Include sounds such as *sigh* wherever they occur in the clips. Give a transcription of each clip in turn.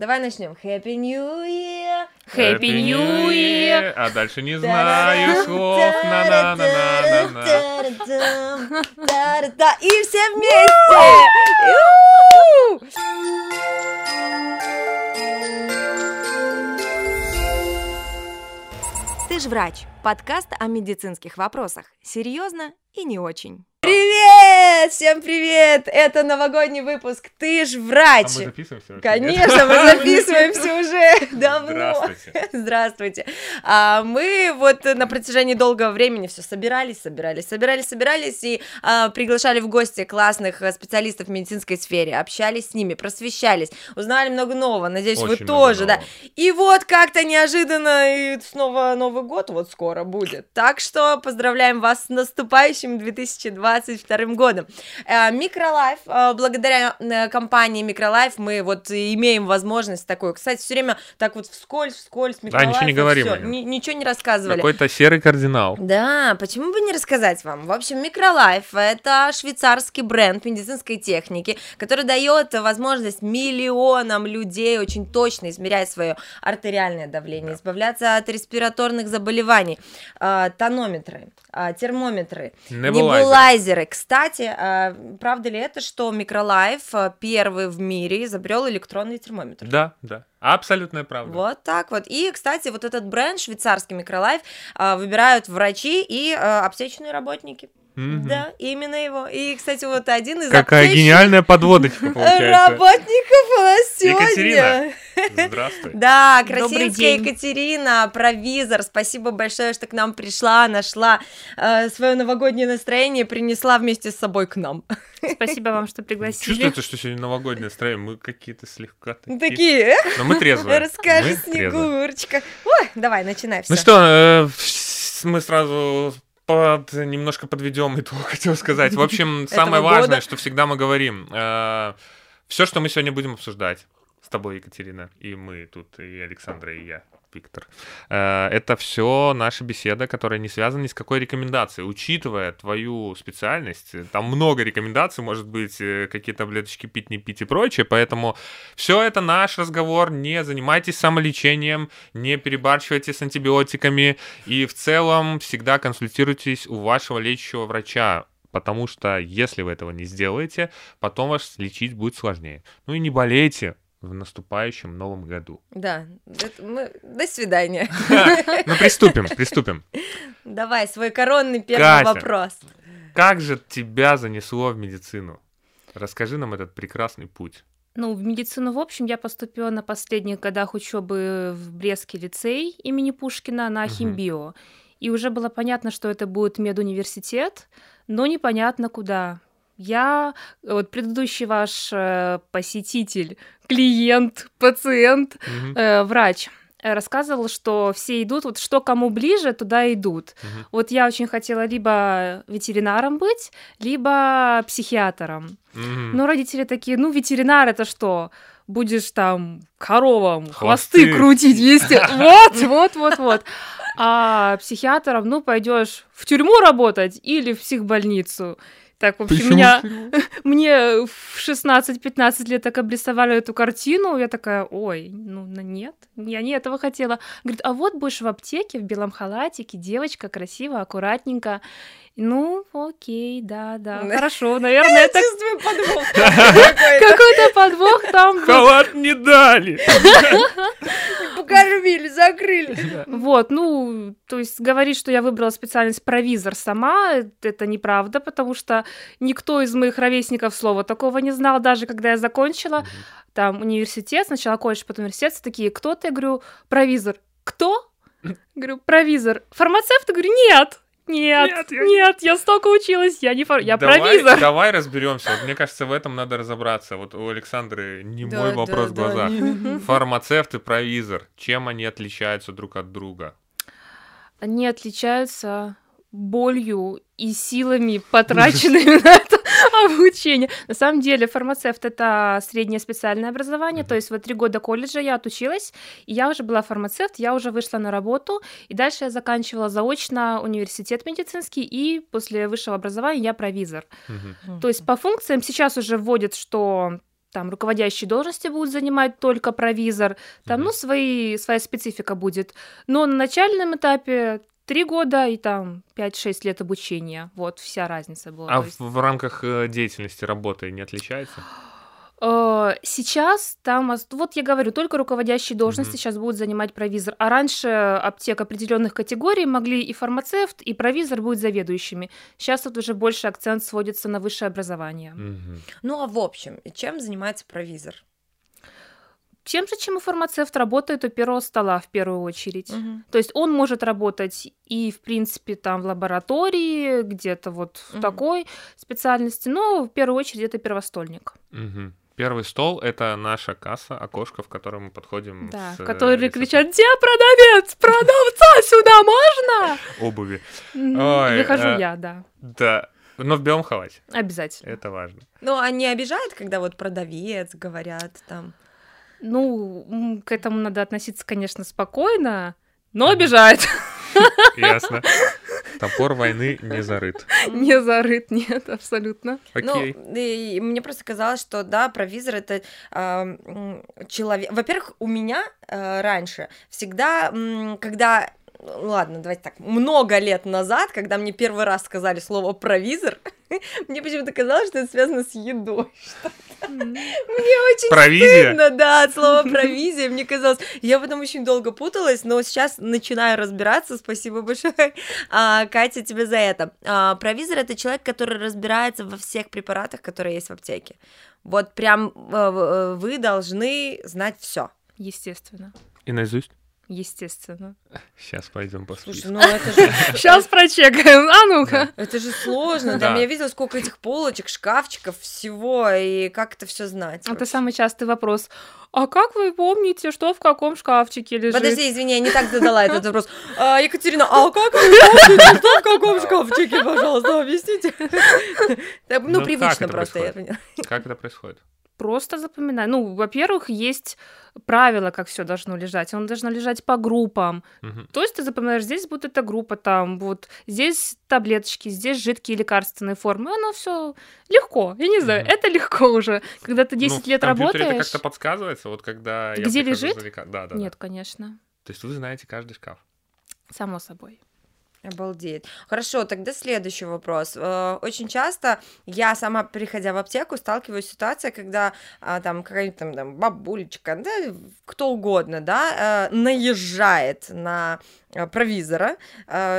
Давай начнем. Happy New Year! Happy New Year! А дальше не знаю слов. на на на на на на И все вместе! Ты ж врач. Подкаст о медицинских вопросах. Серьезно и не очень. Привет! Всем привет! Это новогодний выпуск «Ты ж врач!» А мы записываемся? Конечно, мы *laughs* записываемся уже давно. Здравствуйте. Здравствуйте. А, мы вот на протяжении долгого времени все собирались, собирались, собирались, собирались и а, приглашали в гости классных э, специалистов в медицинской сфере, общались с ними, просвещались, узнали много нового. Надеюсь, Очень вы тоже, много да. И вот как-то неожиданно и снова Новый год вот скоро будет. Так что поздравляем вас с наступающим 2022 годом. Э, Микролайф, э, благодаря э, компании Микролайф мы вот имеем возможность такую. Кстати, все время так вот вскользь, вскользь Микролайф. ничего не говорим ни- ничего не рассказывали. Какой-то серый кардинал. Да, почему бы не рассказать вам? В общем, Микролайф – это швейцарский бренд медицинской техники, который дает возможность миллионам людей очень точно измерять свое артериальное давление, избавляться от респираторных заболеваний, А, тонометры, а, термометры, Небулайзер. небулайзеры. Кстати, а, правда ли это, что Микролайф а, первый в мире изобрел электронный термометр? Да, да. Абсолютная правда. Вот так вот. И, кстати, вот этот бренд швейцарский Микролайф а, выбирают врачи и а, аптечные работники. Мгм. Да, именно его. И, кстати, вот один из Какая аптечных гениальная подводочка получается. работников у нас сегодня. Екатерина. *laughs* Здравствуй. Да, Красинская. Екатерина, провизор, спасибо большое, что к нам пришла, нашла свое новогоднее настроение, и принесла вместе с собой к нам. Спасибо вам, что пригласили. Чувствуется, что сегодня новогоднее настроение. Мы какие-то слегка такие. Такие, эх, Но мы трезвые. *laughs* расскажи, Мы. Снегурочка. Ой, давай, начинай Ну что, э, мы сразу под, немножко подведем итог, *laughs* хотел сказать. В общем, самое важное, что всегда мы говорим, все, что мы сегодня будем обсуждать с тобой, Екатерина, и мы тут, и Александра, и я, Виктор, э, это все наша беседа, которая не связана ни с какой рекомендацией. Учитывая твою специальность, там много рекомендаций, может быть, э, какие таблеточки пить, не пить и прочее, поэтому все это наш разговор, не занимайтесь самолечением, не перебарщивайте с антибиотиками и в целом всегда консультируйтесь у вашего лечащего врача, потому что если вы этого не сделаете, потом вас лечить будет сложнее. Ну и не болейте в наступающем новом году. Да, это мы... до свидания. *laughs* Ну приступим, приступим. Давай свой коронный первый Катя. вопрос. Как же тебя занесло в медицину? Расскажи нам этот прекрасный путь. Ну, в медицину, в общем, я поступила на последних годах учебы в Брестский лицей имени Пушкина на Мгм. химбио. И уже было понятно, что это будет медуниверситет, но непонятно куда. Я, вот предыдущий ваш э, посетитель, клиент, пациент, Мгм, э, врач, э, рассказывал, что все идут, вот что кому ближе, туда идут. мгм. Вот я очень хотела либо ветеринаром быть, либо психиатром. Мгм. Но родители такие, ну, ветеринар это что? Будешь там коровам хвосты, Хвосты. крутить везде. *laughs* Вот, вот, вот, вот. А психиатром, ну, пойдешь в тюрьму работать или в психбольницу. Так, в общем, Почему меня, *laughs* мне в 16-15 лет так обрисовали эту картину, я такая, ой, ну нет, я не этого хотела. Говорит, а вот будешь в аптеке, в белом халатике, девочка красиво, аккуратненько. Ну, окей, да, да, Да. хорошо, *laughs* наверное, это Чувствую подвох. какой-то подвох там был. Халат не дали. *laughs* Покормили, закрыли. *laughs* Вот, ну, то есть говорить, что я выбрала специальность провизор сама, это неправда, потому что никто из моих ровесников слова такого не знал, даже когда я закончила там университет, сначала колледж, потом университет, такие, кто ты? Я говорю, провизор. Кто? Говорю, провизор. Фармацевт? Я говорю, нет. Нет, Нет, нет, я я, столько училась, я не фар... я давай, провизор. Давай разберемся. Вот мне кажется, в этом надо разобраться. Вот у Александры не мой вопрос в глазах. Фармацевт и провизор. Чем они отличаются друг от друга? Они отличаются болью и силами, потраченными на это *laughs* обучение. На самом деле, фармацевт — это среднее специальное образование, то есть вот три года колледжа я отучилась, и я уже была фармацевт, я уже вышла на работу, и дальше я заканчивала заочно университет медицинский, и после высшего образования я провизор. То есть по функциям сейчас уже вводят, что там руководящие должности будут занимать только провизор, там, ну, свои, своя специфика будет. Но на начальном этапе три года и там 5-6 лет обучения. Вот вся разница была. А есть, в, в рамках э, деятельности работы не отличается? э, сейчас там, вот я говорю, только руководящие должности Мгм. сейчас будут занимать провизор. А раньше аптек определенных категорий могли и фармацевт, и провизор быть заведующими. Сейчас тут уже больше акцент сводится на высшее образование. Мгм. Ну, а в общем, чем занимается провизор? Тем же, чем и фармацевт работает у первого стола в первую очередь. Мгм. То есть он может работать и, в принципе, там в лаборатории, где-то вот в Мгм. такой специальности, но в первую очередь это первостольник. Мгм. Первый стол — это наша касса, окошко, в которое мы подходим Да, с, э, которые рецептом кричат, где продавец? Продавца сюда можно? *laughs* обуви. Выхожу э, я, да, Да, но в белом халате. обязательно. Это важно. Ну, а не обижает, когда вот продавец говорят там? Ну, к этому надо относиться, конечно, спокойно, но обижает. *laughs* Ясно. Топор войны не зарыт. Не зарыт, нет, абсолютно. Окей. Ну, и мне просто казалось, что да, провизор это м, человек. Во-первых, у меня а, раньше всегда, когда ладно, давайте так, много лет назад, когда мне первый раз сказали слово провизор, *laughs* мне почему-то казалось, что это связано с едой. *laughs* Мне очень Провизия? стыдно, да, от слова *laughs* провизия. Мне казалось, я потом очень долго путалась, но сейчас начинаю разбираться. Спасибо большое, а, Катя, тебе за это. А, провизор это человек, который разбирается во всех препаратах, которые есть в аптеке. Вот прям э, э, вы должны знать все. Естественно, И наизусть? Естественно. Сейчас пойдем по Слушай, списку. ну это же *laughs* Сейчас прочекаем, а ну-ка. это же сложно. Да. Да, я видела, сколько этих полочек, шкафчиков, всего, и как это все знать. Это вообще. самый частый вопрос. А как вы помните, что в каком шкафчике лежит? Подожди, извини, я не так задала этот вопрос. А, Екатерина, а как вы *laughs* помните, что в каком шкафчике, пожалуйста, объясните? *laughs* Да, Ну, Ну, привычно просто. Как это происходит? Просто запоминай. Ну, во-первых, есть правила, как все должно лежать. Оно должно лежать по группам. Мгм. То есть ты запоминаешь, здесь будет эта группа, там вот здесь таблеточки, здесь жидкие лекарственные формы. Оно все легко. Я не знаю, Мгм. это легко уже. Когда ты 10 Ну, лет работаешь. это как-то подсказывается, вот когда я Где прихожу лежит? за лека- Да, да, да. Нет, конечно. То есть вы знаете каждый шкаф. Само собой. Обалдеть. Хорошо, тогда следующий вопрос. Э, Очень часто я сама, приходя в аптеку, сталкиваюсь с ситуацией, когда а, там какая-нибудь там, там бабулечка, да, кто угодно, да, э, наезжает на э, провизора,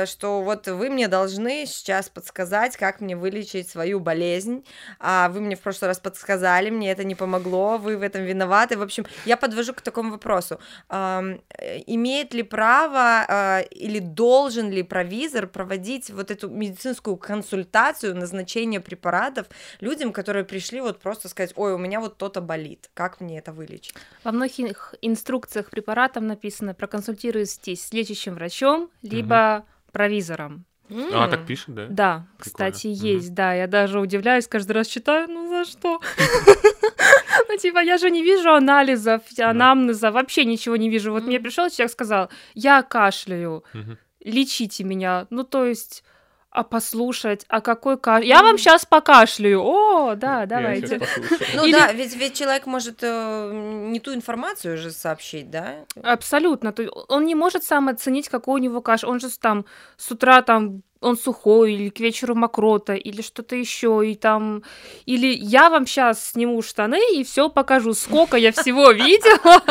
что вот вы мне должны сейчас подсказать, как мне вылечить свою болезнь, а вы мне в прошлый раз подсказали, мне это не помогло, вы в этом виноваты. В общем, я подвожу к такому вопросу. Имеет ли право или должен ли провизор проводить вот эту медицинскую консультацию, назначение препаратов людям, которые пришли вот просто сказать, ой, у меня вот то-то болит, как мне это вылечить? Во многих инструкциях препаратов написано проконсультируйтесь с лечащим врачом, либо провизором. А, М. так пишет, да? Да, Прикольно. кстати, есть, да. Я даже удивляюсь, каждый раз читаю, ну за что? *laughs* Ну, типа, я же не вижу анализов, анамнеза, вообще ничего не вижу. Вот мне пришел человек, сказал, я кашляю. Лечите меня. Ну, то есть, а послушать, а какой кашель? Я вам сейчас покашляю. О, да, давайте. Ну Или- да, ведь, ведь человек может э, не ту информацию же сообщить, да? Абсолютно. Он не может сам оценить, какой у него кашель. Он же там с утра там он сухой, или к вечеру мокрота, или что-то еще, и там... Или я вам сейчас сниму штаны и все покажу, сколько я всего видела.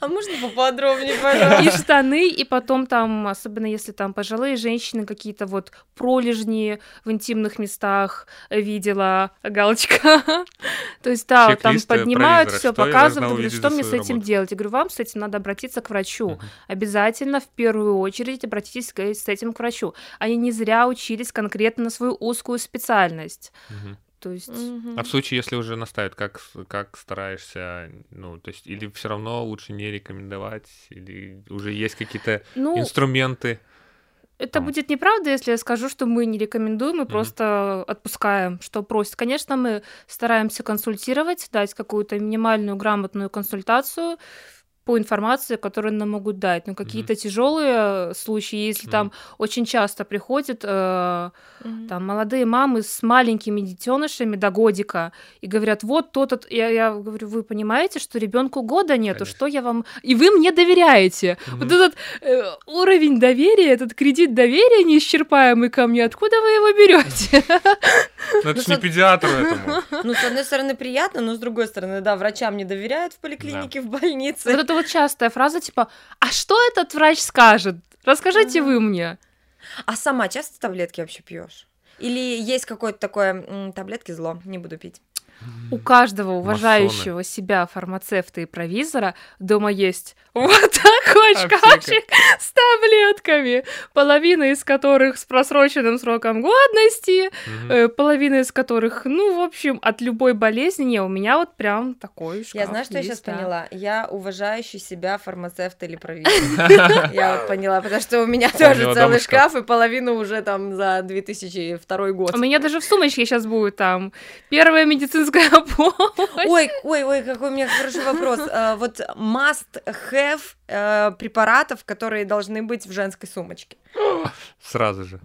А можно поподробнее, И пожалуйста? штаны, и потом там, особенно если там пожилые женщины, какие-то вот пролежни в интимных местах видела, галочка. То есть, да, там поднимают все, показывают, что мне с этим делать. Я говорю, вам с этим надо обратиться к врачу. Обязательно в первую очередь обратитесь с этим к врачу. Они не зря учились конкретно на свою узкую специальность. Мгм. То есть... Мгм. А в случае, если уже наставят, как, как стараешься, ну, то есть, или все равно лучше не рекомендовать, или уже есть какие-то Ну, инструменты? Это Там. будет неправда, если я скажу, что мы не рекомендуем, мы просто отпускаем, что просят. Конечно, мы стараемся консультировать, дать какую-то минимальную грамотную консультацию по информации, которую нам могут дать. Но какие-то тяжелые случаи, если Мгм. там очень часто приходят э, Мгм. там молодые мамы с маленькими детенышами до годика и говорят, вот то-то, я, я говорю, вы понимаете, что ребенку года нету, Конечно. что я вам, и вы мне доверяете. Мгм. Вот этот э, уровень доверия, этот кредит доверия неисчерпаемый ко мне, откуда вы его берете? Ну, это Ну, ж не что- педиатру этому. *laughs* Ну, с одной стороны, приятно, но с другой стороны, да, врачам не доверяют в поликлинике, в больнице. Вот это вот частая фраза типа, а что этот врач скажет? Расскажите вы мне. А сама часто таблетки вообще пьешь? Или есть какое-то такое «М, таблетки зло, не буду пить? У каждого уважающего себя фармацевта и провизора дома есть вот такой шкафчик с таблетками, половина из которых с просроченным сроком годности, э, половина из которых, ну, в общем, от любой болезни. Не, у меня вот прям такой шкаф Я знаю, что я сейчас да. поняла. Я уважающий себя фармацевт или провизор. *laughs* Я вот поняла, потому что у меня тоже него дома целый шкаф. и половину уже там за 2002 год. У меня даже в сумочке сейчас будет там первая медицинская *laughs* помощь. Ой, ой, ой, какой у меня хороший вопрос. А, Вот must have э, препаратов, которые должны быть в женской сумочке. *gasps* Сразу же.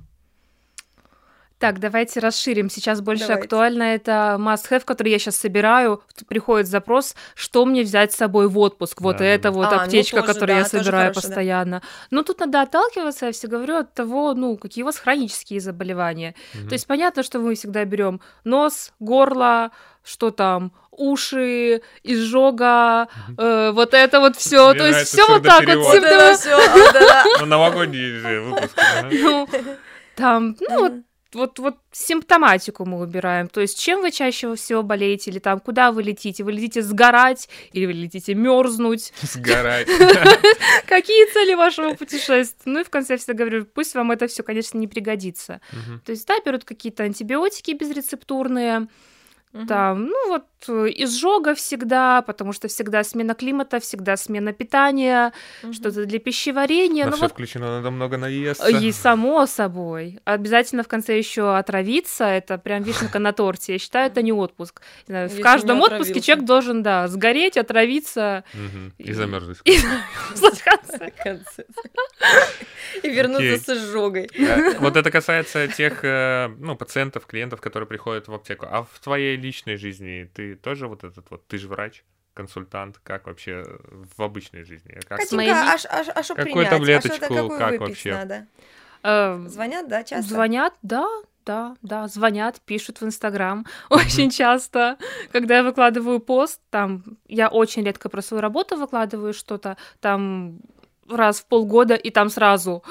Так, давайте расширим. Сейчас больше Давайте. актуально это must-have, который я сейчас собираю. Тут Приходит запрос, что мне взять с собой в отпуск. Вот Да, да, это да. вот А, ну аптечка, тоже, которую да, я собираю хорошо, да. постоянно. Но тут надо отталкиваться, я все говорю, от того, ну, какие у вас хронические заболевания. Мгм. То есть понятно, что мы всегда берем нос, горло, что там, уши, изжога, э, вот это вот все. То есть все вот так вот. да-да. Ну, новогодний выпуск. Ну, там, ну, вот вот, вот симптоматику мы убираем. То есть, чем вы чаще всего болеете, или там, куда вы летите? Вы летите сгорать, или вы летите мерзнуть? *laughs* Сгорать. *laughs* Какие цели вашего путешествия? Ну и в конце я всегда говорю, пусть вам это все, конечно, не пригодится. То есть, да, берут какие-то антибиотики безрецептурные, Мгм. там, ну вот э, изжога всегда, потому что всегда смена климата, всегда смена питания, Мгм. что-то для пищеварения. На ну все вот включено, надо много наесться. И само собой. Обязательно в конце еще отравиться. Это прям вишенка на торте. Я считаю, это не отпуск. Знаю, в Если каждом отпуске человек должен, да, сгореть, отравиться. Мгм. И И- замерзнуть. *laughs* И в конце. В конце. И вернуться с изжогой. Э, Вот это касается тех, э, ну, пациентов, клиентов, которые приходят в аптеку. А в твоей личной жизни ты тоже вот этот вот, ты же врач, консультант, как вообще в обычной жизни? Как Катенька, а а а что Какую принять? А таблеточку, какую как вообще? надо? Э, Звонят, да, часто? Звонят, да, да, да, звонят, пишут в Инстаграм очень часто. Когда я выкладываю пост, там, я очень редко про свою работу выкладываю что-то, там, раз в полгода, и там сразу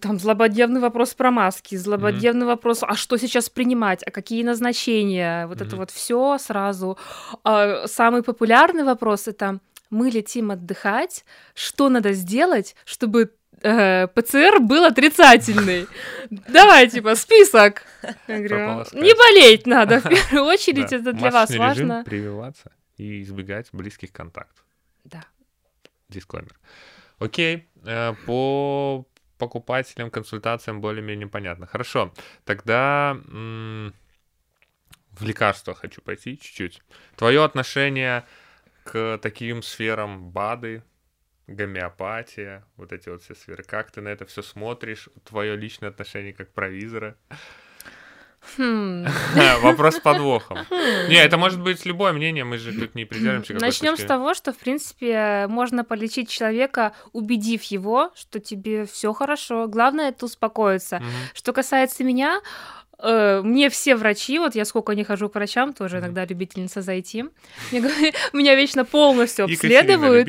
там злободневный вопрос про маски, злободневный вопрос, а что сейчас принимать, а какие назначения, вот это Мгм. вот все сразу. А самый популярный вопрос это мы летим отдыхать, что надо сделать, чтобы э, ПЦР был отрицательный. *laughs* Давай, типа, список. Я говорю, Прополоскать. не болеть надо, в *laughs* первую очередь, это для вас важно. прививаться и избегать близких контактов. Да. Дисклеймер. Окей, э, по покупателям, консультациям более-менее понятно. Хорошо, тогда м, в лекарства хочу пойти чуть-чуть. Твое отношение к таким сферам БАДы, гомеопатия, вот эти вот все сферы. Как ты на это все смотришь? Твое личное отношение как провизора? Хм. *laughs* Вопрос с подвохом. Не, это может быть любое мнение, мы же тут не придерживаемся Начнем с того, что, в принципе, можно полечить человека, убедив его, что тебе все хорошо. Главное это успокоиться. Что касается меня, э, мне все врачи, вот я сколько не хожу к врачам, тоже иногда любительница зайти, *laughs* меня вечно полностью обследуют.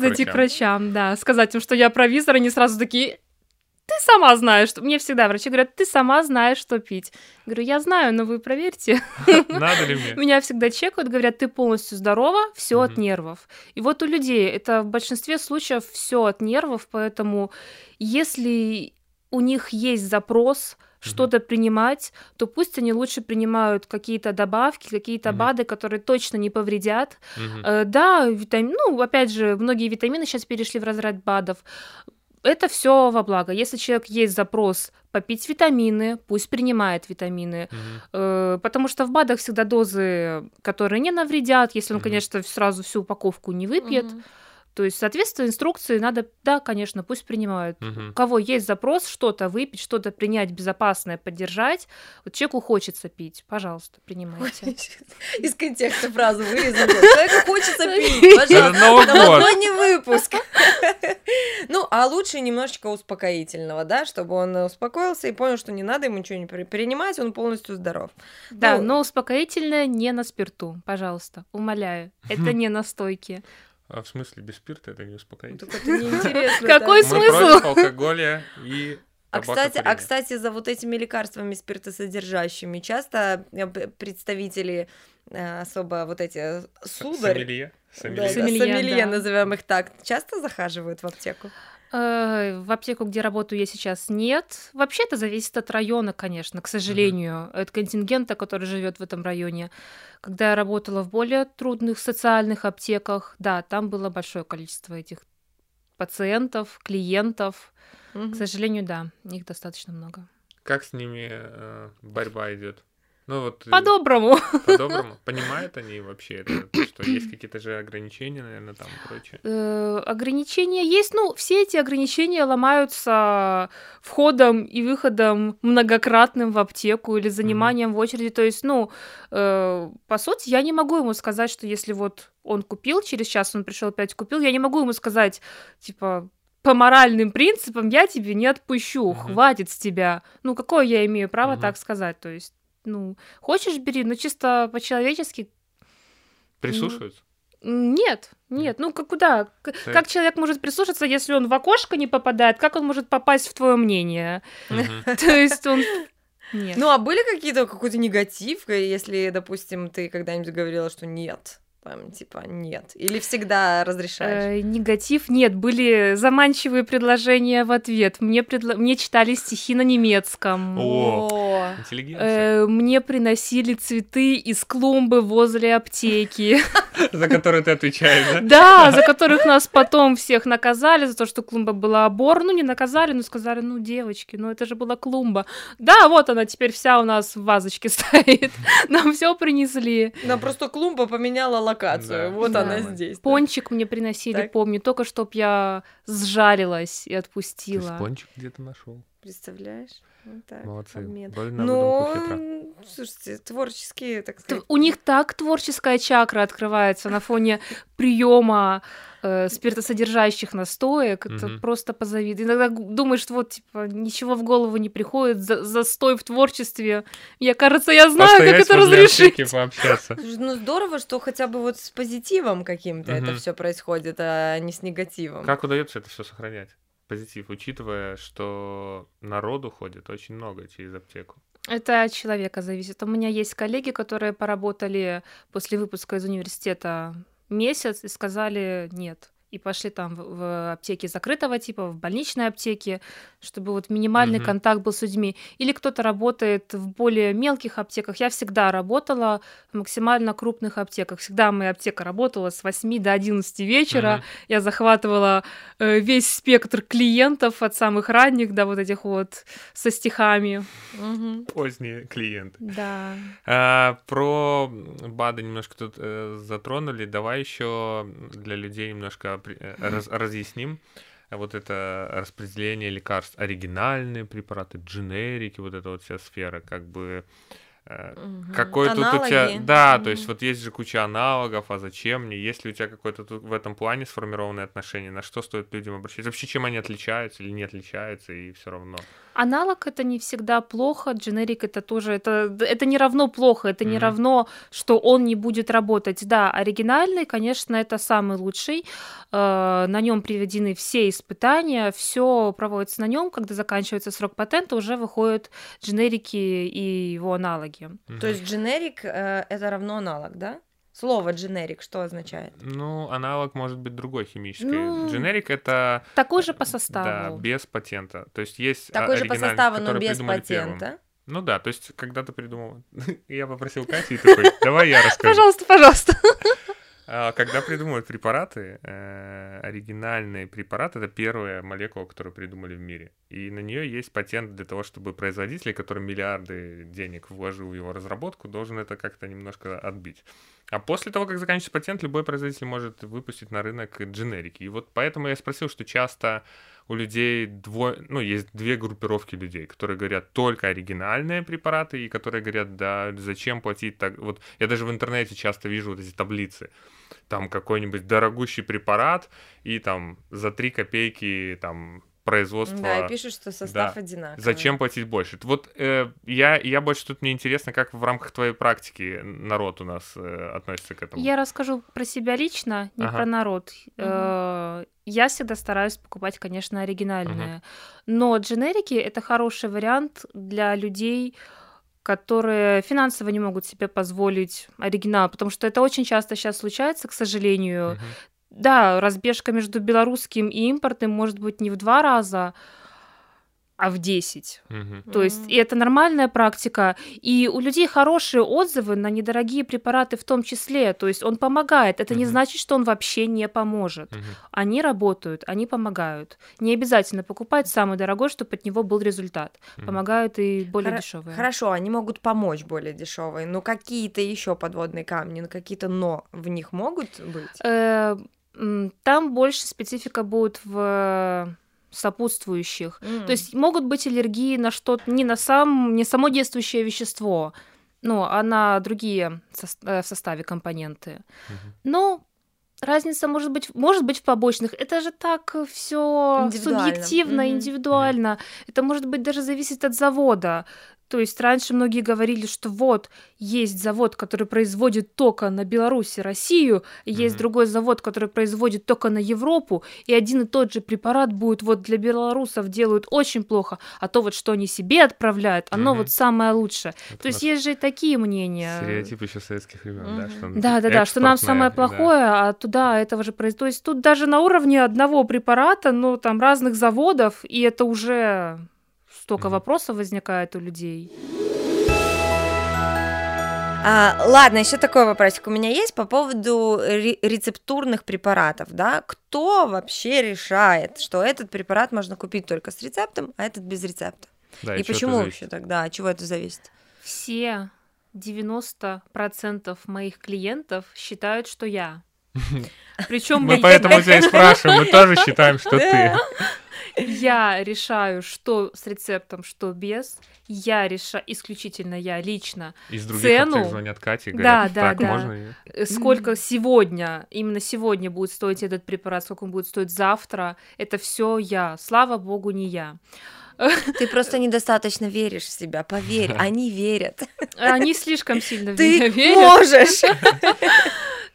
зайти к врачам, да. Сказать им, что я провизор, они сразу такие, ты сама знаешь, что... Мне всегда врачи говорят, ты сама знаешь, что пить. Говорю, я знаю, но вы проверьте. *laughs* Надо ли мне? Меня всегда чекают, говорят, ты полностью здорова, все от нервов. И вот у людей это в большинстве случаев все от нервов, поэтому если у них есть запрос что-то принимать, то пусть они лучше принимают какие-то добавки, какие-то. БАДы, которые точно не повредят. Э, да, витамин, ну, опять же, многие витамины сейчас перешли в разряд БАДов. Это все во благо. Если человек есть запрос попить витамины, пусть принимает витамины. Мгм. Э, потому что в БАДах всегда дозы, которые не навредят, если он, Мгм. конечно, сразу всю упаковку не выпьет, Мгм. То есть, соответственно, инструкции надо, да, конечно, пусть принимают. Мгм. У кого есть запрос что-то выпить, что-то принять безопасное, поддержать, вот человеку хочется пить, пожалуйста, принимайте. *laughs* Из контекста фразу вырезал. Человеку хочется *laughs* пить, пожалуйста. Новогодний выпуск. *laughs* Ну, а лучше немножечко успокоительного, да, чтобы он успокоился и понял, что не надо ему ничего не при- принимать, он полностью здоров. Да, Ну, но успокоительное не на спирту, пожалуйста, умоляю. Это не настойки. А в смысле, без спирта это не успокоит? Так это неинтересно. Какой да. Мы смысл? против алкоголя и А кстати, а кстати, за вот этими лекарствами спиртосодержащими часто э, представители э, особо вот эти э, сударь, Сомелье? да, Сомелье. да, сомелье, да. назовем их так, часто захаживают в аптеку? Э, В аптеку, где работаю я сейчас, нет. Вообще это зависит от района, конечно, к сожалению, от контингента, который живет в этом районе. Когда я работала в более трудных социальных аптеках, да, там было большое количество этих пациентов, клиентов. Мгм. К сожалению, да, их достаточно много. Как с ними э, борьба идет? Ну вот э, По-доброму. *laughs* по-доброму. Понимают они вообще это, то, что есть какие-то же ограничения, наверное, там и прочее. Э, Ограничения есть. Ну, все эти ограничения ломаются входом и выходом многократным в аптеку или заниманием в очереди. То есть, ну, э, по сути, я не могу ему сказать, что если вот он купил, через час он пришел опять купил, я не могу ему сказать, типа, по моральным принципам я тебе не отпущу, хватит с тебя. Ну, какое я имею право так сказать? То есть, ну, хочешь бери, но чисто по-человечески Прислушиваются? Нет, нет, ну как куда? К- Ты- Как человек может прислушаться, если он в окошко не попадает? Как он может попасть в твое мнение? *laughs* То есть он... *laughs* Нет. Ну, а были какие-то, какой-то негатив, э, если, допустим, ты когда-нибудь говорила, что нет? Там, типа, нет. Или всегда разрешаешь? Э, негатив нет, были заманчивые предложения в ответ. Мне, предла- мне читали стихи на немецком. О. Интеллигенция. Э, мне приносили цветы из клумбы возле аптеки. *laughs* За которую ты отвечаешь, да? Да, за которых нас потом всех наказали, за то, что клумба была обор. Ну, не наказали, но сказали, ну, девочки, ну, это же была клумба. Да, вот она теперь вся у нас в вазочке *laughs* стоит. Нам все принесли. Нам просто клумба поменяла локацию. Да. Вот Да. она здесь. да. Пончик мне приносили, Так. помню, только чтоб я сжарилась и Ты отпустила. спончик где-то нашел. Представляешь? Вот так, Молодцы. обмен. Ну, хитра. м, слушайте, творческие, так сказать. У них так творческая чакра открывается на фоне *laughs* приема э, спиртосодержащих настоек. Это Мгм. просто позавидуй. Иногда думаешь, что вот, типа, ничего в голову не приходит, за- застой в творчестве. Я, кажется, я знаю, как Постоять это возле разрешить. пообщаться. *laughs* Ну, здорово, что хотя бы вот с позитивом каким-то это Мгм. все происходит, а не с негативом. Как удается это все сохранять? Позитив, учитывая, что народу ходит очень много через аптеку. Это от человека зависит. У меня есть коллеги, которые поработали после выпуска из университета месяц и сказали нет. И пошли там в, в аптеки закрытого типа, в больничной аптеке, чтобы вот минимальный Мгм. контакт был с людьми. Или кто-то работает в более мелких аптеках. Я всегда работала в максимально крупных аптеках. Всегда моя аптека работала с 8 до 11 вечера. Мгм. Я захватывала э, весь спектр клиентов от самых ранних до вот этих вот со стихами. Мгм. Поздние клиенты. Да. А, про БАДы немножко тут э, затронули. Давай еще для людей немножко раз- разъясним вот это распределение лекарств. Оригинальные препараты, дженерики, вот эта вот вся сфера, как бы... Мгм. Какой тут у тебя... Аналоги. Да, то Мгм. есть вот есть же куча аналогов, а зачем мне? Есть ли у тебя какое-то тут в этом плане сформированное отношение? На что стоит людям обращаться? Вообще, чем они отличаются или не отличаются, и все равно? Аналог это не всегда плохо, дженерик это тоже, это, это не равно плохо, это не Мгм. равно, что он не будет работать. Да, оригинальный, конечно, это самый лучший. Э, на нем приведены все испытания, все проводится на нем. Когда заканчивается срок патента, уже выходят дженерики и его аналоги. То есть дженерик э, это равно аналог, да? Слово дженерик что означает? Ну, аналог может быть другой химический. Ну, Дженерик это Такой же по да, составу. без патента. То есть есть а, Такой же по составу, но без придумали первым. патента. Ну да, то есть когда ты придумал, *laughs* я попросил Катю и такой, давай я *laughs* расскажу. Пожалуйста, пожалуйста. А, Когда придумывают препараты, э, оригинальные препараты это первая молекула, которую придумали в мире. И на нее есть патент для того, чтобы производитель, который миллиарды денег вложил в его разработку, должен это как-то немножко отбить. А после того, как заканчивается патент, любой производитель может выпустить на рынок дженерики. И вот поэтому я спросил, что часто у людей двое, ну, есть две группировки людей, которые говорят только оригинальные препараты и которые говорят, да, зачем платить так. Вот я даже в интернете часто вижу вот эти таблицы. Там какой-нибудь дорогущий препарат и там за 3 копейки там производство. Да, и пишут, что состав Да. одинаковый. Зачем платить больше? Вот э, я, я больше тут мне интересно, как в рамках твоей практики народ у нас э, относится к этому. Я расскажу про себя лично, не Ага. про народ. Мгм. Э, Я всегда стараюсь покупать, конечно, оригинальные. Но дженерики это хороший вариант для людей, которые финансово не могут себе позволить оригинал, потому что это очень часто сейчас случается, к сожалению. Мгм. Да, разбежка между белорусским и импортным может быть не в два раза, а в десять. Мгм. То есть, и это нормальная практика. И у людей хорошие отзывы на недорогие препараты в том числе. То есть он помогает. Это не Мгм. значит, что он вообще не поможет. Мгм. Они работают, они помогают. Не обязательно покупать самый дорогой, чтобы от него был результат. Мгм. Помогают и более Хоро- дешевые. Хорошо, они могут помочь более дешевые, но какие-то еще подводные камни, какие-то но в них могут быть? Э, Там больше специфика будет в сопутствующих. То есть могут быть аллергии на что-то, не на сам, не само действующее вещество, ну, а на другие э, в составе компоненты. Мгм. Но разница может быть, может быть в побочных. Это же так все Индивидуально. субъективно, Мгм. индивидуально. Это может быть даже зависит от завода. То есть раньше многие говорили, что вот есть завод, который производит только на Беларуси, Россию, и есть другой завод, который производит только на Европу, и один и тот же препарат будет вот для белорусов делают очень плохо, а то вот что они себе отправляют, оно Мгм. вот самое лучшее. Это То есть есть же и такие мнения. Стереотип еще советских времен, да, Мгм. что Да, да, да, что нам самое экспортное, да. плохое, а туда этого же производится. То есть тут даже на уровне одного препарата, ну, там разных заводов, и это уже столько вопросов возникает у людей. А, ладно, еще такой вопросик у меня есть по поводу ре- рецептурных препаратов, да? Кто вообще решает, что этот препарат можно купить только с рецептом, а этот без рецепта? Да, И это почему вообще тогда? От чего это зависит? Все 90% моих клиентов считают, что я. *laughs* Причем Мы поэтому *laughs* тебя и спрашиваем, мы тоже считаем, что ты. *laughs* я решаю, что с рецептом, что без. Я решаю, исключительно я лично, Из других Цену. звонят Кате и Да, говорят, да, так, да. можно? э, сколько сегодня, именно сегодня будет стоить этот препарат, сколько он будет стоить завтра. Это все я. Слава богу, не я. Ты просто недостаточно веришь в себя, поверь, они верят. Они слишком сильно в Ты меня верят. можешь.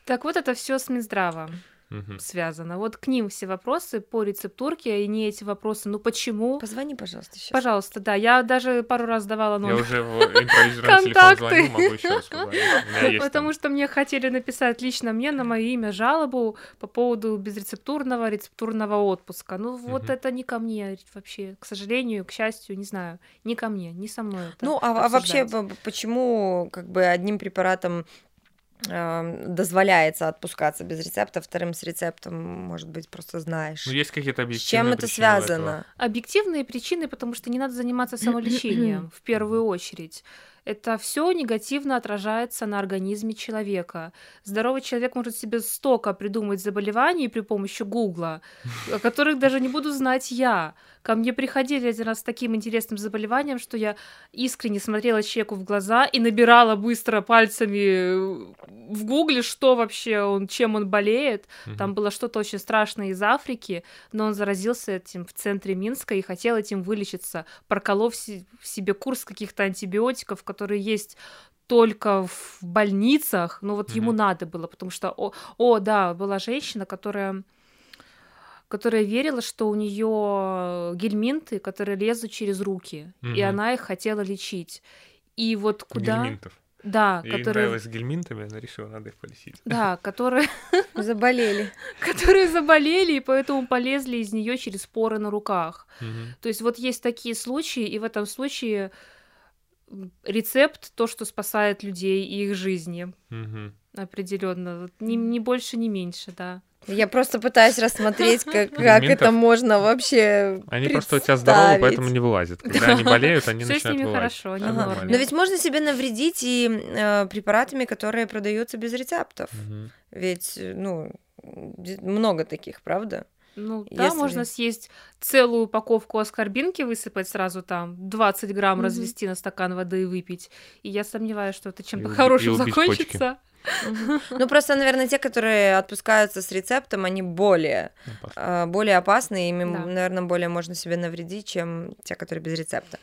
Так вот, это все с Минздрава Мгм. связано. Вот к ним все вопросы по рецептурке, и не эти вопросы. Ну почему? Позвони, пожалуйста, сейчас. Пожалуйста, да. Я даже пару раз давала Я номер. уже в импровизированный *laughs* телефон Контакты. звоню, могу еще раз Потому там. что мне хотели написать лично мне на мое имя жалобу по поводу безрецептурного рецептурного отпуска. Ну вот это не ко мне вообще, к сожалению, к счастью, не знаю, не ко мне, не со мной. Ну, а, а вообще, почему как бы одним препаратом дозволяется отпускаться без рецепта, вторым с рецептом, может быть, просто знаешь. Ну, есть какие-то С объективные чем это причины у этого. связано? Объективные причины, потому что не надо заниматься *clears throat* самолечением в первую очередь. Это все негативно отражается на организме человека. Здоровый человек может себе столько придумать заболеваний при помощи Гугла, о которых даже не буду знать я. Ко мне приходили один раз с таким интересным заболеванием, что я искренне смотрела человеку в глаза и набирала быстро пальцами в Гугле, что вообще он, чем он болеет. Там было что-то очень страшное из Африки, но он заразился этим в центре Минска и хотел этим вылечиться, проколов себе курс каких-то антибиотиков, которые есть только в больницах, но вот ему Мгм. надо было, потому что, о, о, да, была женщина, которая которая верила, что у нее гельминты, которые лезут через руки, и Мгм. она их хотела лечить. И вот куда... Гельминтов. Да, Ей которые... нравилось с гельминтами, она решила, надо их полечить. *laughs* Да, которые... *laughs* Заболели. *laughs* которые заболели, и поэтому полезли из нее через поры на руках. То есть вот есть такие случаи, и в этом случае рецепт то, что спасает людей и их жизни. Мгм. Определенно. Ни, ни больше, ни меньше, да. Я просто пытаюсь рассмотреть, как, как это можно вообще Они просто у тебя здоровы, поэтому не вылазят. Когда они болеют, они Всё с начинают ними вылазить. хорошо, они нормально. Но ведь можно себе навредить и э, препаратами, которые продаются без рецептов. Ведь, э, ну, много таких, правда? Ну, да, Если- можно съесть целую упаковку аскорбинки, высыпать сразу там 20 грамм, Мгм. развести на стакан воды и выпить. И я сомневаюсь, что это чем-то и хорошим убить закончится. Ну, просто, наверное, те, которые отпускаются с рецептом, они более, э, более опасны, Да. наверное, более можно себе навредить, чем те, которые без рецепта.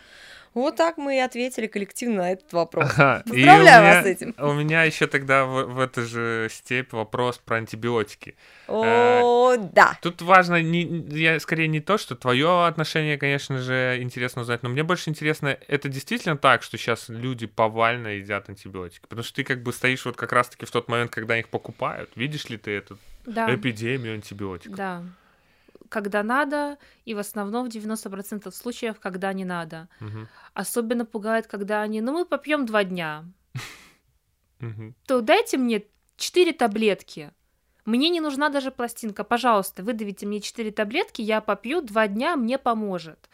Вот так мы и ответили коллективно на этот вопрос. Ага, Поздравляю меня- вас с этим. У меня еще тогда в, в эту же степь вопрос про антибиотики. О, да. Тут важно, не, я скорее не то, что твое отношение, конечно же, интересно узнать, но мне больше интересно, это действительно так, что сейчас люди повально едят антибиотики? Потому что ты как бы стоишь вот как раз-таки в тот момент, когда их покупают. Видишь ли ты эту Да, эпидемию антибиотиков? да. Когда надо, и в основном в 90% случаев, когда не надо. Мгм, Особенно пугает, когда они, ну, мы попьем два дня. *laughs* То дайте мне 4 таблетки. Мне не нужна даже пластинка. Пожалуйста, выдавите мне 4 таблетки, я попью, два дня мне поможет.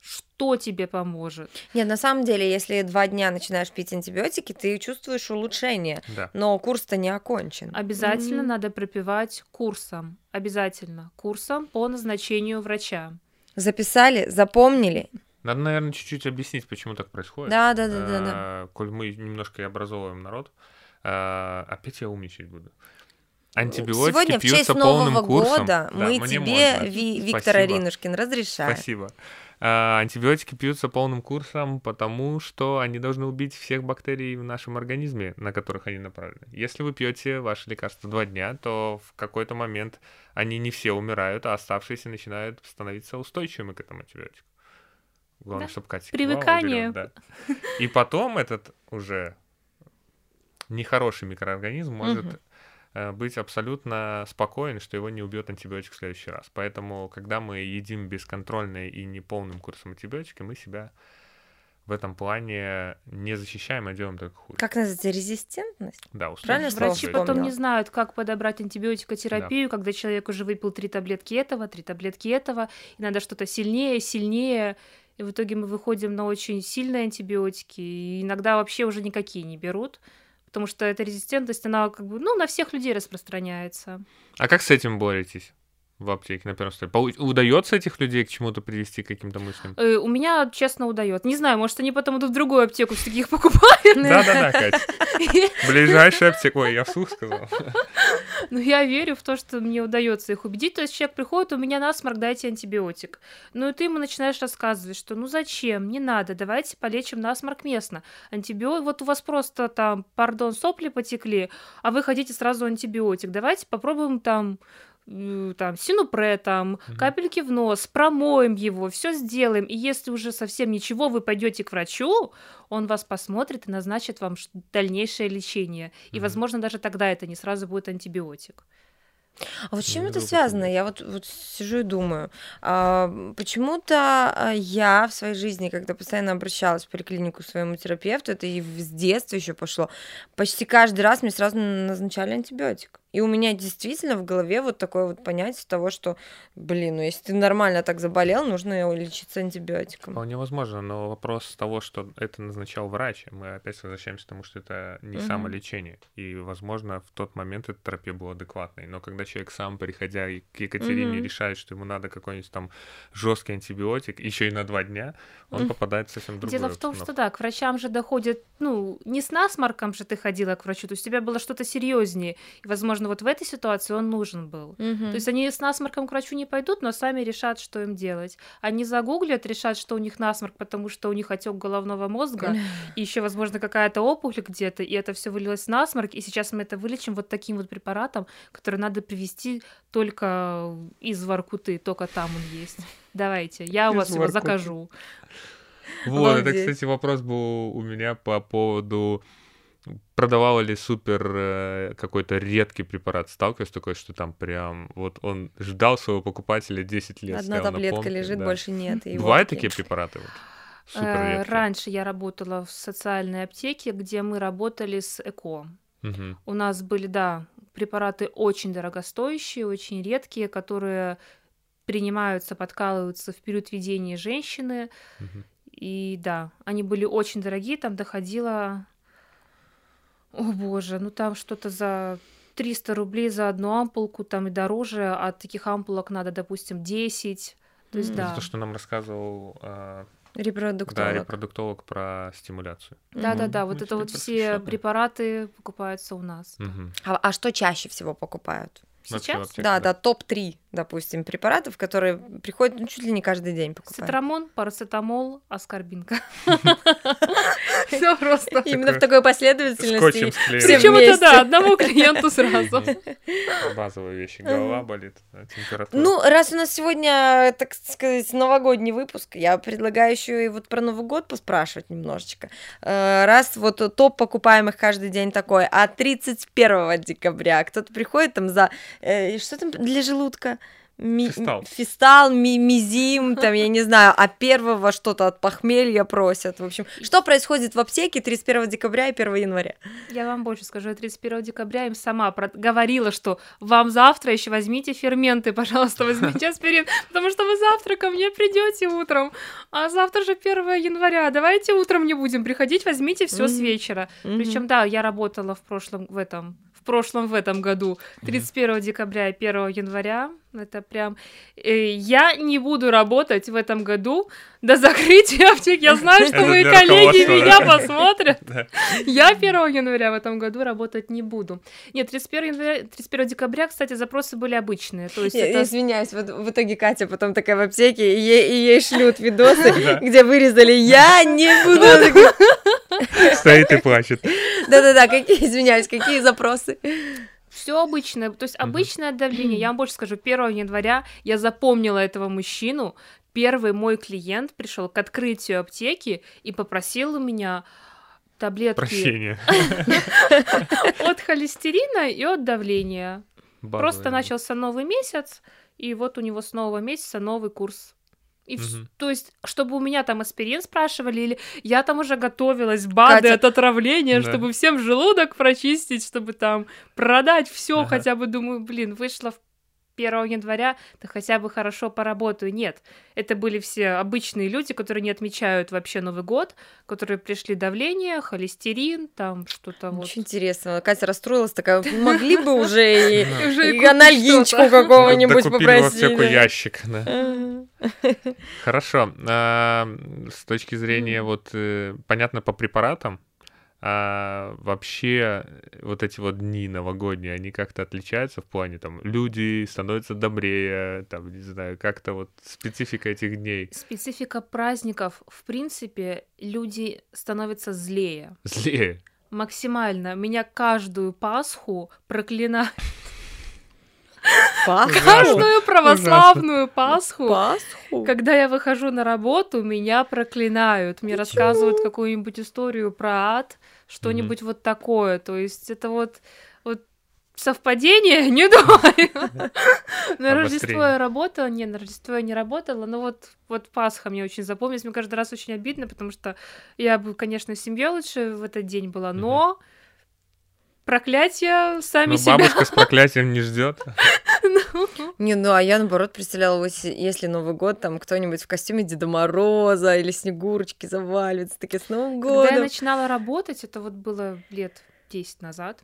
Что тебе поможет? Нет, на самом деле, если два дня начинаешь пить антибиотики, ты чувствуешь улучшение, Да. но курс-то не окончен. Обязательно Мгм. надо пропивать курсом. Обязательно. Курсом по назначению врача. Записали, запомнили. Надо, наверное, чуть-чуть объяснить, почему так происходит. Да, да, да, да, да. А, Коль мы немножко и образовываем народ, а, опять я умничать буду. Антибиотики Сегодня в честь пьются полным Нового курсом. года Да, мы мне тебе, можно. Ви- Виктор Спасибо. Аринушкин, разрешаем. Спасибо. А, антибиотики пьются полным курсом, потому что они должны убить всех бактерий в нашем организме, на которых они направлены. Если вы пьете ваше лекарство два дня, то в какой-то момент они не все умирают, а оставшиеся начинают становиться устойчивыми к этому антибиотику. Главное, Да. чтобы Катя Привыкание. кивала, да. И потом этот уже нехороший микроорганизм может. Э, быть абсолютно спокоен, что его не убьет антибиотик в следующий раз. Поэтому, когда мы едим бесконтрольно и неполным курсом антибиотики, мы себя в этом плане не защищаем, а делаем только хуже. Как называется? Резистентность? Да. Правильно Врачи потом не знают, как подобрать антибиотикотерапию, когда человек уже выпил три таблетки этого, три таблетки этого, и надо что-то сильнее, сильнее. И в итоге мы выходим на очень сильные антибиотики, и иногда вообще уже никакие не берут, потому что эта резистентность, она как бы, ну, на всех людей распространяется. А как с этим боретесь в аптеке на первом столе? Удается этих людей к чему-то привести, к каким-то мыслям? Э, У меня, честно, удается. Не знаю, может, они потом идут в другую аптеку, все таких покупают. Да-да-да, Катя. *laughs* Ближайшая аптека. Ой, я вслух сказал. *laughs* Но я верю в то, что мне удается их убедить. То есть человек приходит, у меня насморк, дайте антибиотик. Ну и ты ему начинаешь рассказывать, что ну зачем, не надо, давайте полечим насморк местно. Антибиотик, вот у вас просто там, пардон, сопли потекли, а вы хотите сразу антибиотик. Давайте попробуем там там, синупре, там, Мгм. капельки в нос, промоем его, все сделаем. И если уже совсем ничего, вы пойдете к врачу, он вас посмотрит и назначит вам дальнейшее лечение. И, возможно, даже тогда это не сразу будет антибиотик. А вот с чем Не это связано? Я вот, вот сижу и думаю. А, почему-то я в своей жизни, когда постоянно обращалась в поликлинику к своему терапевту, это и в- с детства еще пошло, почти каждый раз мне сразу назначали антибиотик. И у меня действительно в голове вот такое вот понятие того, что, блин, ну если ты нормально так заболел, нужно лечиться антибиотиком. Вполне возможно, но вопрос того, что это назначал врач, мы опять возвращаемся к тому, что это не Мгм. самолечение. И, возможно, в тот момент эта терапия была адекватной. Но когда человек сам, приходя к Екатерине, Мгм. решает, что ему надо какой-нибудь там жесткий антибиотик, еще и на два дня, он Мгм. попадает в совсем в другую Дело в том, что да, к врачам же доходит, ну, не с насморком же ты ходила к врачу, то есть у тебя было что-то серьезнее. И, возможно, вот в этой ситуации он нужен был. Мгм. То есть они с насморком к врачу не пойдут, но сами решат, что им делать. Они загуглят, решат, что у них насморк, потому что у них отек головного мозга, и еще, возможно, какая-то опухоль где-то, и это все вылилось в насморк, и сейчас мы это вылечим вот таким вот препаратом, который надо привезти только из Воркуты, только там он есть. Давайте, я у вас его закажу. Вот, это, кстати, вопрос был у меня по поводу продавала ли супер э, какой-то редкий препарат. Сталкиваюсь такой, что там прям вот он ждал своего покупателя 10 лет. Одна таблетка полке, лежит, да. больше нет. и Бывают водки. такие препараты? Вот, супер Э? Раньше я работала в социальной аптеке, где мы работали с ЭКО. Мгм. У нас были, да, препараты очень дорогостоящие, очень редкие, которые принимаются, подкалываются в период ведения женщины. Мгм. И да, они были очень дорогие, там доходило... О боже, ну там что-то за 300 рублей за одну ампулку, там и дороже, а таких ампулок надо, допустим, 10. То есть. Это да. то, что нам рассказывал а, да, Репродуктолог. репродуктолог про стимуляцию. Да-да-да, Мгм. вот Ну, это вот все препараты покупаются у нас. Мгм. А, а что чаще всего покупают? Сейчас аптеке, Да, да, топ-3, допустим, препаратов, которые приходят ну, чуть ли не каждый день покупают. цитрамон, парацетамол, аскорбинка. *laughs* Все просто. Именно в такой последовательности. Причем это да, одному клиенту сразу. Базовые вещи. Голова болит, температура. Ну, раз у нас сегодня, так сказать, новогодний выпуск, я предлагаю еще и вот про Новый год поспрашивать немножечко. Э, Раз вот топ покупаемых каждый день такой, а 31 декабря кто-то приходит там за... э, Что там для желудка? Ми- Фистал. Фистал, ми- мизим, там, я не знаю, а первого что-то от похмелья просят. В общем, что происходит в аптеке 31 декабря и 1 января? Я вам больше скажу, я 31 декабря им сама про- говорила, что вам завтра еще возьмите ферменты, пожалуйста, возьмите аспирин, потому что вы завтра ко мне придете утром, а завтра же 1 января, давайте утром не будем приходить, возьмите все с вечера. Причем, да, я работала в прошлом, в этом, в прошлом, в этом году, 31 декабря и 1 января, это прям... э, я не буду работать в этом году до закрытия *laughs* аптек, я знаю, что мои коллеги меня посмотрят. *laughs* Я 1 января в этом году работать не буду. Нет, 31, января, 31 декабря, кстати, запросы были обычные. То есть Я, это... извиняюсь, вот в итоге Катя потом такая в аптеке, и ей, и ей шлют видосы, *laughs* где вырезали «Я не буду». Стоит и плачет. Да-да-да, какие, извиняюсь, какие запросы? Все обычное, то есть обычное давление. Я вам больше скажу, 1 января я запомнила этого мужчину. Первый мой клиент пришел к открытию аптеки и попросил у меня таблетки Прощение. *laughs* от холестерина и от давления. Просто начался новый месяц, и вот у него с нового месяца новый курс. И вс- Мгм. то есть, чтобы у меня там аспирин спрашивали, или я там уже готовилась, БАДы Катя. от отравления, Да. чтобы всем желудок прочистить, чтобы там продать все, Ага. хотя бы думаю, блин, вышло в 1 января, то хотя бы хорошо поработаю. Нет, это были все обычные люди, которые не отмечают вообще Новый год, которые пришли давление, холестерин, там что-то вот. Очень интересно. Катя расстроилась такая, могли бы *laughs* уже и, анальгинчику какого-нибудь попросить. да. ящик. Хорошо. а, С точки зрения, вот, э, понятно, по препаратам, а вообще вот эти вот дни новогодние, они как-то отличаются в плане, там, люди становятся добрее, там, не знаю, как-то вот специфика этих дней Специфика праздников, в принципе, люди становятся злее. злее. Максимально. Меня каждую Пасху проклинают. Пасху? Каждую православную Пасху. Пасху? Когда я выхожу на работу, меня проклинают. Мне рассказывают какую-нибудь историю про ад, что-нибудь вот такое. То есть это вот, вот совпадение? *laughs* Не думаю. *laughs* На Рождество я работала, не, на Рождество я не работала, но вот, вот Пасха мне очень запомнилась. Мне каждый раз очень обидно, потому что я бы, конечно, с семьей лучше в этот день была, но проклятия сами себя. бабушка с проклятием не ждет. *laughs* *laughs* Не, ну а я наоборот представляла, если- Новый год, там кто-нибудь в костюме Деда Мороза или Снегурочки заваливается, такие с Новым Когда я годом. начинала работать, это вот было лет 10 назад,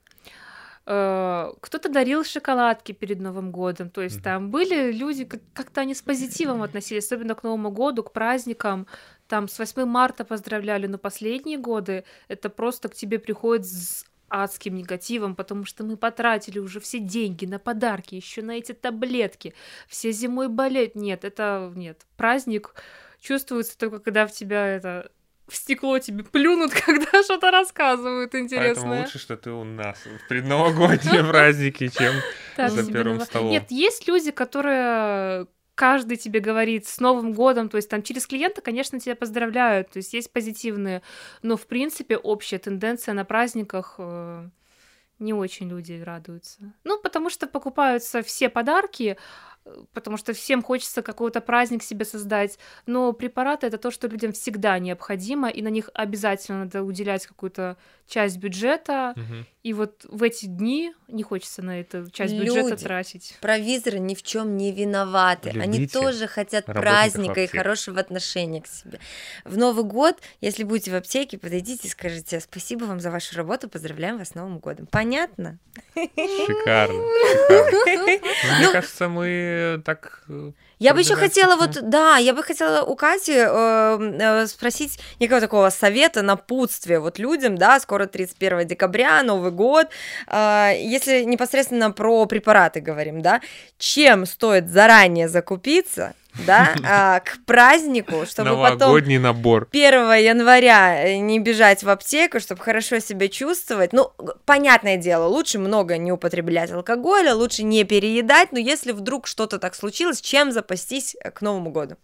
э, кто-то дарил шоколадки перед Новым годом. То есть там были люди, как- как-то они с позитивом относились, особенно к Новому году, к праздникам. Там с 8 марта поздравляли, но последние годы это просто к тебе приходит с адским негативом, потому что мы потратили уже все деньги на подарки, еще на эти таблетки, все зимой болеть. Нет, это нет. Праздник чувствуется только, когда в тебя это в стекло тебе плюнут, *laughs* когда что-то рассказывают Поэтому интересное. лучше, что ты у нас в предновогодние *laughs* праздники, чем за первым столом. Нет, есть люди, которые каждый тебе говорит с Новым годом, то есть там через клиента, конечно, тебя поздравляют, то есть есть позитивные, но в принципе общая тенденция на праздниках э, не очень люди радуются. Ну, потому что покупаются все подарки, э, потому что всем хочется какой-то праздник себе создать, но препараты это то, что людям всегда необходимо, и на них обязательно надо уделять какую-то часть бюджета, Мгм. и вот в эти дни не хочется на эту часть бюджета Люди. тратить. Провизоры ни в чем не виноваты. Они Любите тоже хотят праздника и хорошего отношения к себе. В Новый год, если будете в аптеке, подойдите и скажите спасибо вам за вашу работу, поздравляем вас с Новым годом. Понятно? Шикарно. *laughs* шикарно. Ну, Мне кажется, мы так... Я бы еще хотела вот, да, я бы хотела у Кати э, э, спросить некого такого совета, напутствия вот людям, да, скоро 31 декабря, Новый год, Э, если непосредственно про препараты говорим, да, чем стоит заранее закупиться, да, *laughs* а, к празднику, чтобы потом Новогодний набор. 1 января э, не бежать в аптеку, чтобы хорошо себя чувствовать. Ну, понятное дело, лучше много не употреблять алкоголя, лучше не переедать, но если вдруг что-то так случилось, чем запастись э, к Новому году?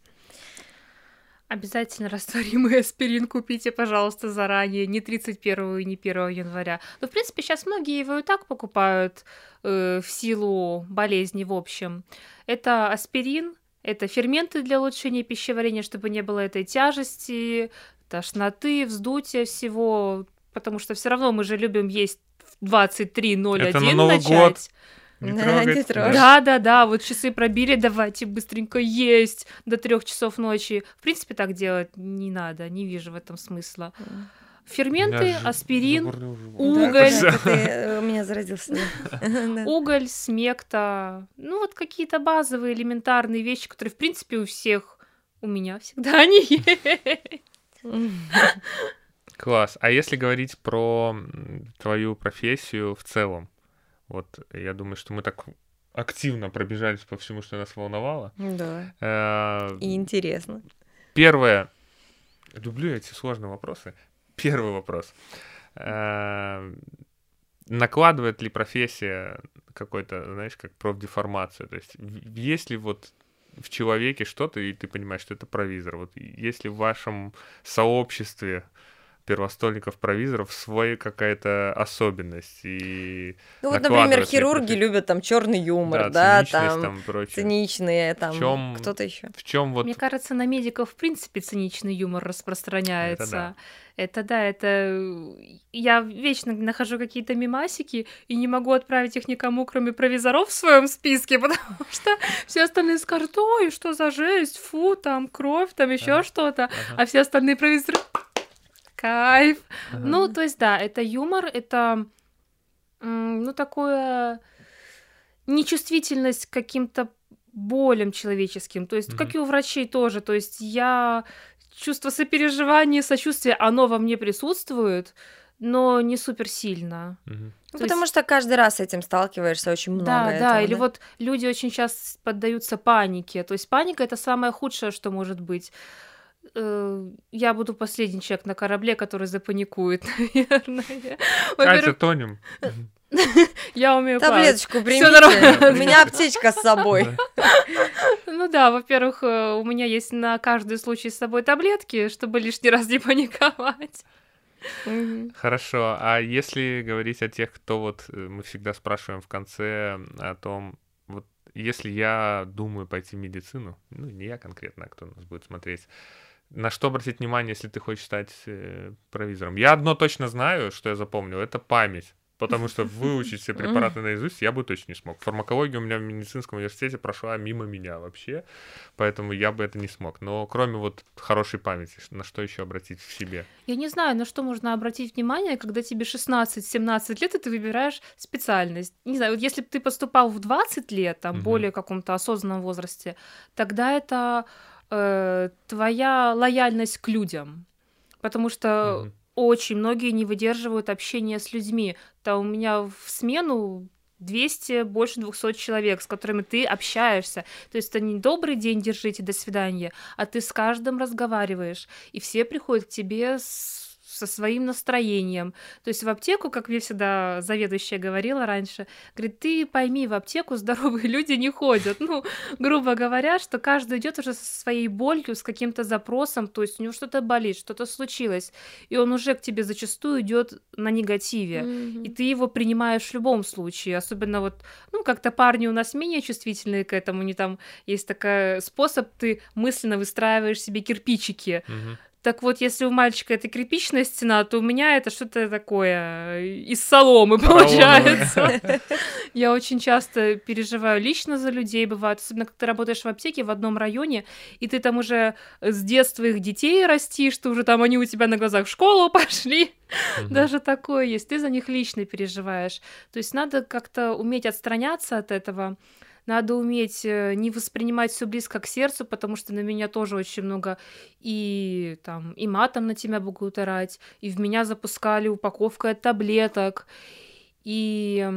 Обязательно растворимый аспирин купите, пожалуйста, заранее, не 31 и не 1 января. Но, в принципе, сейчас многие его и так покупают э, в силу болезни в общем. Это аспирин, это ферменты для улучшения пищеварения, чтобы не было этой тяжести, тошноты, вздутия всего, потому что все равно мы же любим есть в 23.01 Это на Новый начать. год. Не Да, трогать. не трогать. Да, да, да, вот часы пробили, давайте быстренько есть до трех часов ночи. В принципе, так делать не надо, не вижу в этом смысла. Ферменты, аспирин, уголь. *laughs* У меня заразился. уголь, смекта, ну вот какие-то базовые элементарные вещи, которые, в принципе, у всех, у меня всегда они есть. Класс. А если говорить про твою профессию в целом, вот я думаю, что мы так активно пробежались по всему, что нас волновало. Да, Э, и интересно. Первое. Люблю эти сложные вопросы. Первый вопрос. Э, Накладывает ли профессия какой-то, знаешь, как профдеформацию? То есть есть ли вот в человеке что-то, и ты понимаешь, что это провизор? Вот есть ли в вашем сообществе первостольников-провизоров своя какая-то особенность? И Ну вот, например, хирурги любят там черный юмор, да, циничность там там прочее. циничные, там чём кто-то еще. В чем вот Мне кажется, на медиков в принципе циничный юмор распространяется. Это да. Это да, это э, я вечно нахожу какие-то мимасики и не могу отправить их никому, кроме провизоров в своем списке, *laughs* потому что все остальные скажут, ой, что за жесть, фу, там кровь, там еще Ага. что-то, Ага, а все остальные провизоры кайф. ага. Ну, то есть, да, это юмор, это, ну, такое нечувствительность к каким-то болям человеческим. То есть, как Мгм. и у врачей тоже. То есть, я чувство сопереживания, сочувствия, оно во мне присутствует, но не супер сильно. Мгм. Ну, То потому есть- что каждый раз с этим сталкиваешься очень много. да, да, этого, или вот люди очень часто поддаются панике. То есть паника это самое худшее, что может быть. Э, Я буду последний человек на корабле, который запаникует, *laughs* наверное. Катя, Во-первых, тонем. *laughs* я умею. Таблеточку примите. У меня аптечка с собой. Ну да, во-первых, э, у меня есть на каждый случай с собой таблетки, чтобы лишний раз не паниковать. Хорошо, а если говорить о тех, кто вот э, мы всегда спрашиваем в конце о том, вот если я думаю пойти в медицину, ну не я конкретно, а кто нас будет смотреть, на что обратить внимание, если ты хочешь стать э, провизором? Я одно точно знаю, что я запомнил, это память. Потому что *laughs* выучить все препараты наизусть я бы точно не смог. Фармакология у меня в медицинском университете прошла мимо меня вообще, поэтому я бы это не смог. Но кроме вот хорошей памяти, на что еще обратить в себе? Я не знаю, на что можно обратить внимание, когда тебе 16-17 лет, и ты выбираешь специальность. Не знаю, вот если бы ты поступал в 20 лет, там, Мгм. более каком-то осознанном возрасте, тогда это э, твоя лояльность к людям. Потому что Мгм. очень многие не выдерживают общения с людьми. Там у меня в смену 200, больше 200 человек, с которыми ты общаешься. То есть это не добрый день, держите, до свидания, а ты с каждым разговариваешь, и все приходят к тебе с- со своим настроением. То есть в аптеку, как мне всегда заведующая говорила раньше, говорит, ты пойми, в аптеку здоровые *laughs* люди не ходят. Ну, грубо говоря, что каждый идет уже со своей болью, с каким-то запросом, то есть у него что-то болит, что-то случилось, и он уже к тебе зачастую идет на негативе. Мгм. И ты его принимаешь в любом случае, особенно вот, ну, как-то парни у нас менее чувствительные к этому, не там есть такой способ, ты мысленно выстраиваешь себе кирпичики, Мгм. Так вот, если у мальчика это кирпичная стена, то у меня это что-то такое из соломы получается. Я очень часто переживаю лично за людей, бывает, особенно когда ты работаешь в аптеке в одном районе, и ты там уже с детства их детей растишь, что уже там они у тебя на глазах в школу *laughs* пошли. Даже такое есть. Ты за них лично переживаешь. То есть надо как-то уметь отстраняться от этого надо уметь э, не воспринимать все близко к сердцу, потому что на меня тоже очень много и там и матом на тебя будут орать, и в меня запускали упаковкой от таблеток, и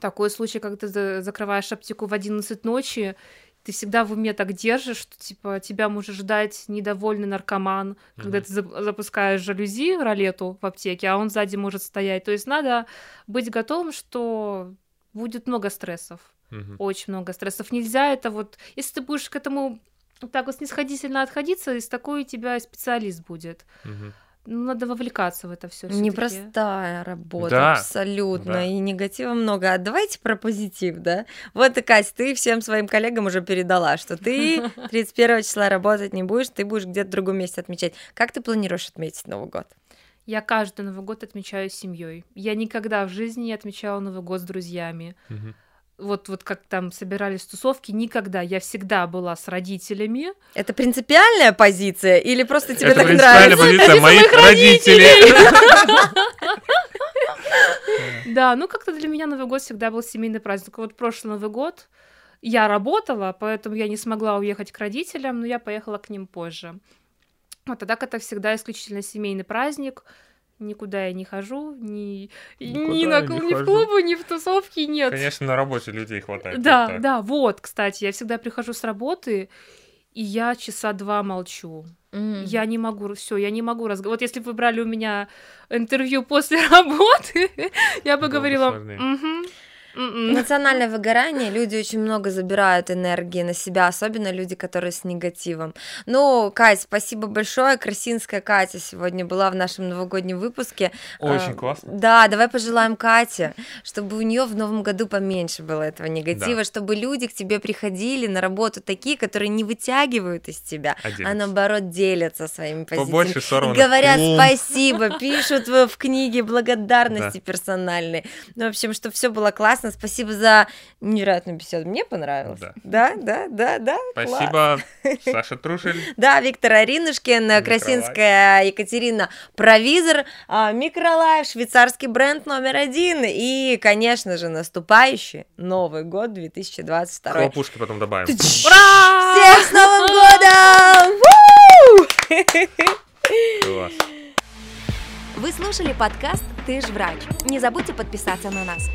такой случай, когда ты закрываешь аптеку в 11 ночи, ты всегда в уме так держишь, что типа тебя может ждать недовольный наркоман, mm-hmm. когда ты запускаешь жалюзи ролету в аптеке, а он сзади может стоять. То есть надо быть готовым, что будет много стрессов. Угу. Очень много стрессов. Нельзя это вот... Если ты будешь к этому так вот снисходительно отходиться, из такой у тебя специалист будет. Угу. Ну, надо вовлекаться в это все. Непростая работа, да, абсолютно. Да. И негатива много. А давайте про позитив, да? Вот, Катя, ты всем своим коллегам уже передала, что ты *laughs* 31 числа работать не будешь, ты будешь где-то в другом месте отмечать. Как ты планируешь отметить Новый год? Я каждый Новый год отмечаю с семьей. Я никогда в жизни не отмечала Новый год с друзьями. Угу вот, вот как там собирались тусовки, никогда. Я всегда была с родителями. Это принципиальная позиция или просто тебе Это так нравится? позиция моих родителей. Да, ну как-то для меня Новый год всегда был семейный праздник. Вот прошлый Новый год я работала, поэтому я не смогла уехать к родителям, но я поехала к ним позже. Вот тогда это всегда исключительно семейный праздник никуда я не хожу, ни, ни, на, не ни в клубы, ни в тусовки, нет. Конечно, на работе людей хватает. Да, вот да, вот, кстати, я всегда прихожу с работы, и я часа два молчу. Mm. Я не могу, все, я не могу разговаривать. Вот если бы вы брали у меня интервью после *laughs* работы, я бы говорила, угу, Эмоциональное выгорание, люди очень много забирают энергии на себя, особенно люди, которые с негативом. Ну, Кать, спасибо большое. Красинская Катя сегодня была в нашем новогоднем выпуске. Очень а, классно. Да, давай пожелаем Кате, чтобы у нее в новом году поменьше было этого негатива, да. чтобы люди к тебе приходили на работу такие, которые не вытягивают из тебя, а, а наоборот делятся своими. Побольше сорванных Говорят спасибо, пишут в книге благодарности да. персональные. Ну, в общем, что все было классно классно. Спасибо за невероятную беседу. Мне понравилось. Да, да, да, да. да Спасибо, класс. Саша Трушель. *laughs* Да, Виктор Аринушкин, Красинская Екатерина Провизор, а, Микролайф, швейцарский бренд номер один и, конечно же, наступающий Новый год 2022. Хлопушки потом добавим. Ура! Всех с Новым годом! *laughs* Класс. Вы слушали подкаст «Ты ж врач». Не забудьте подписаться на нас.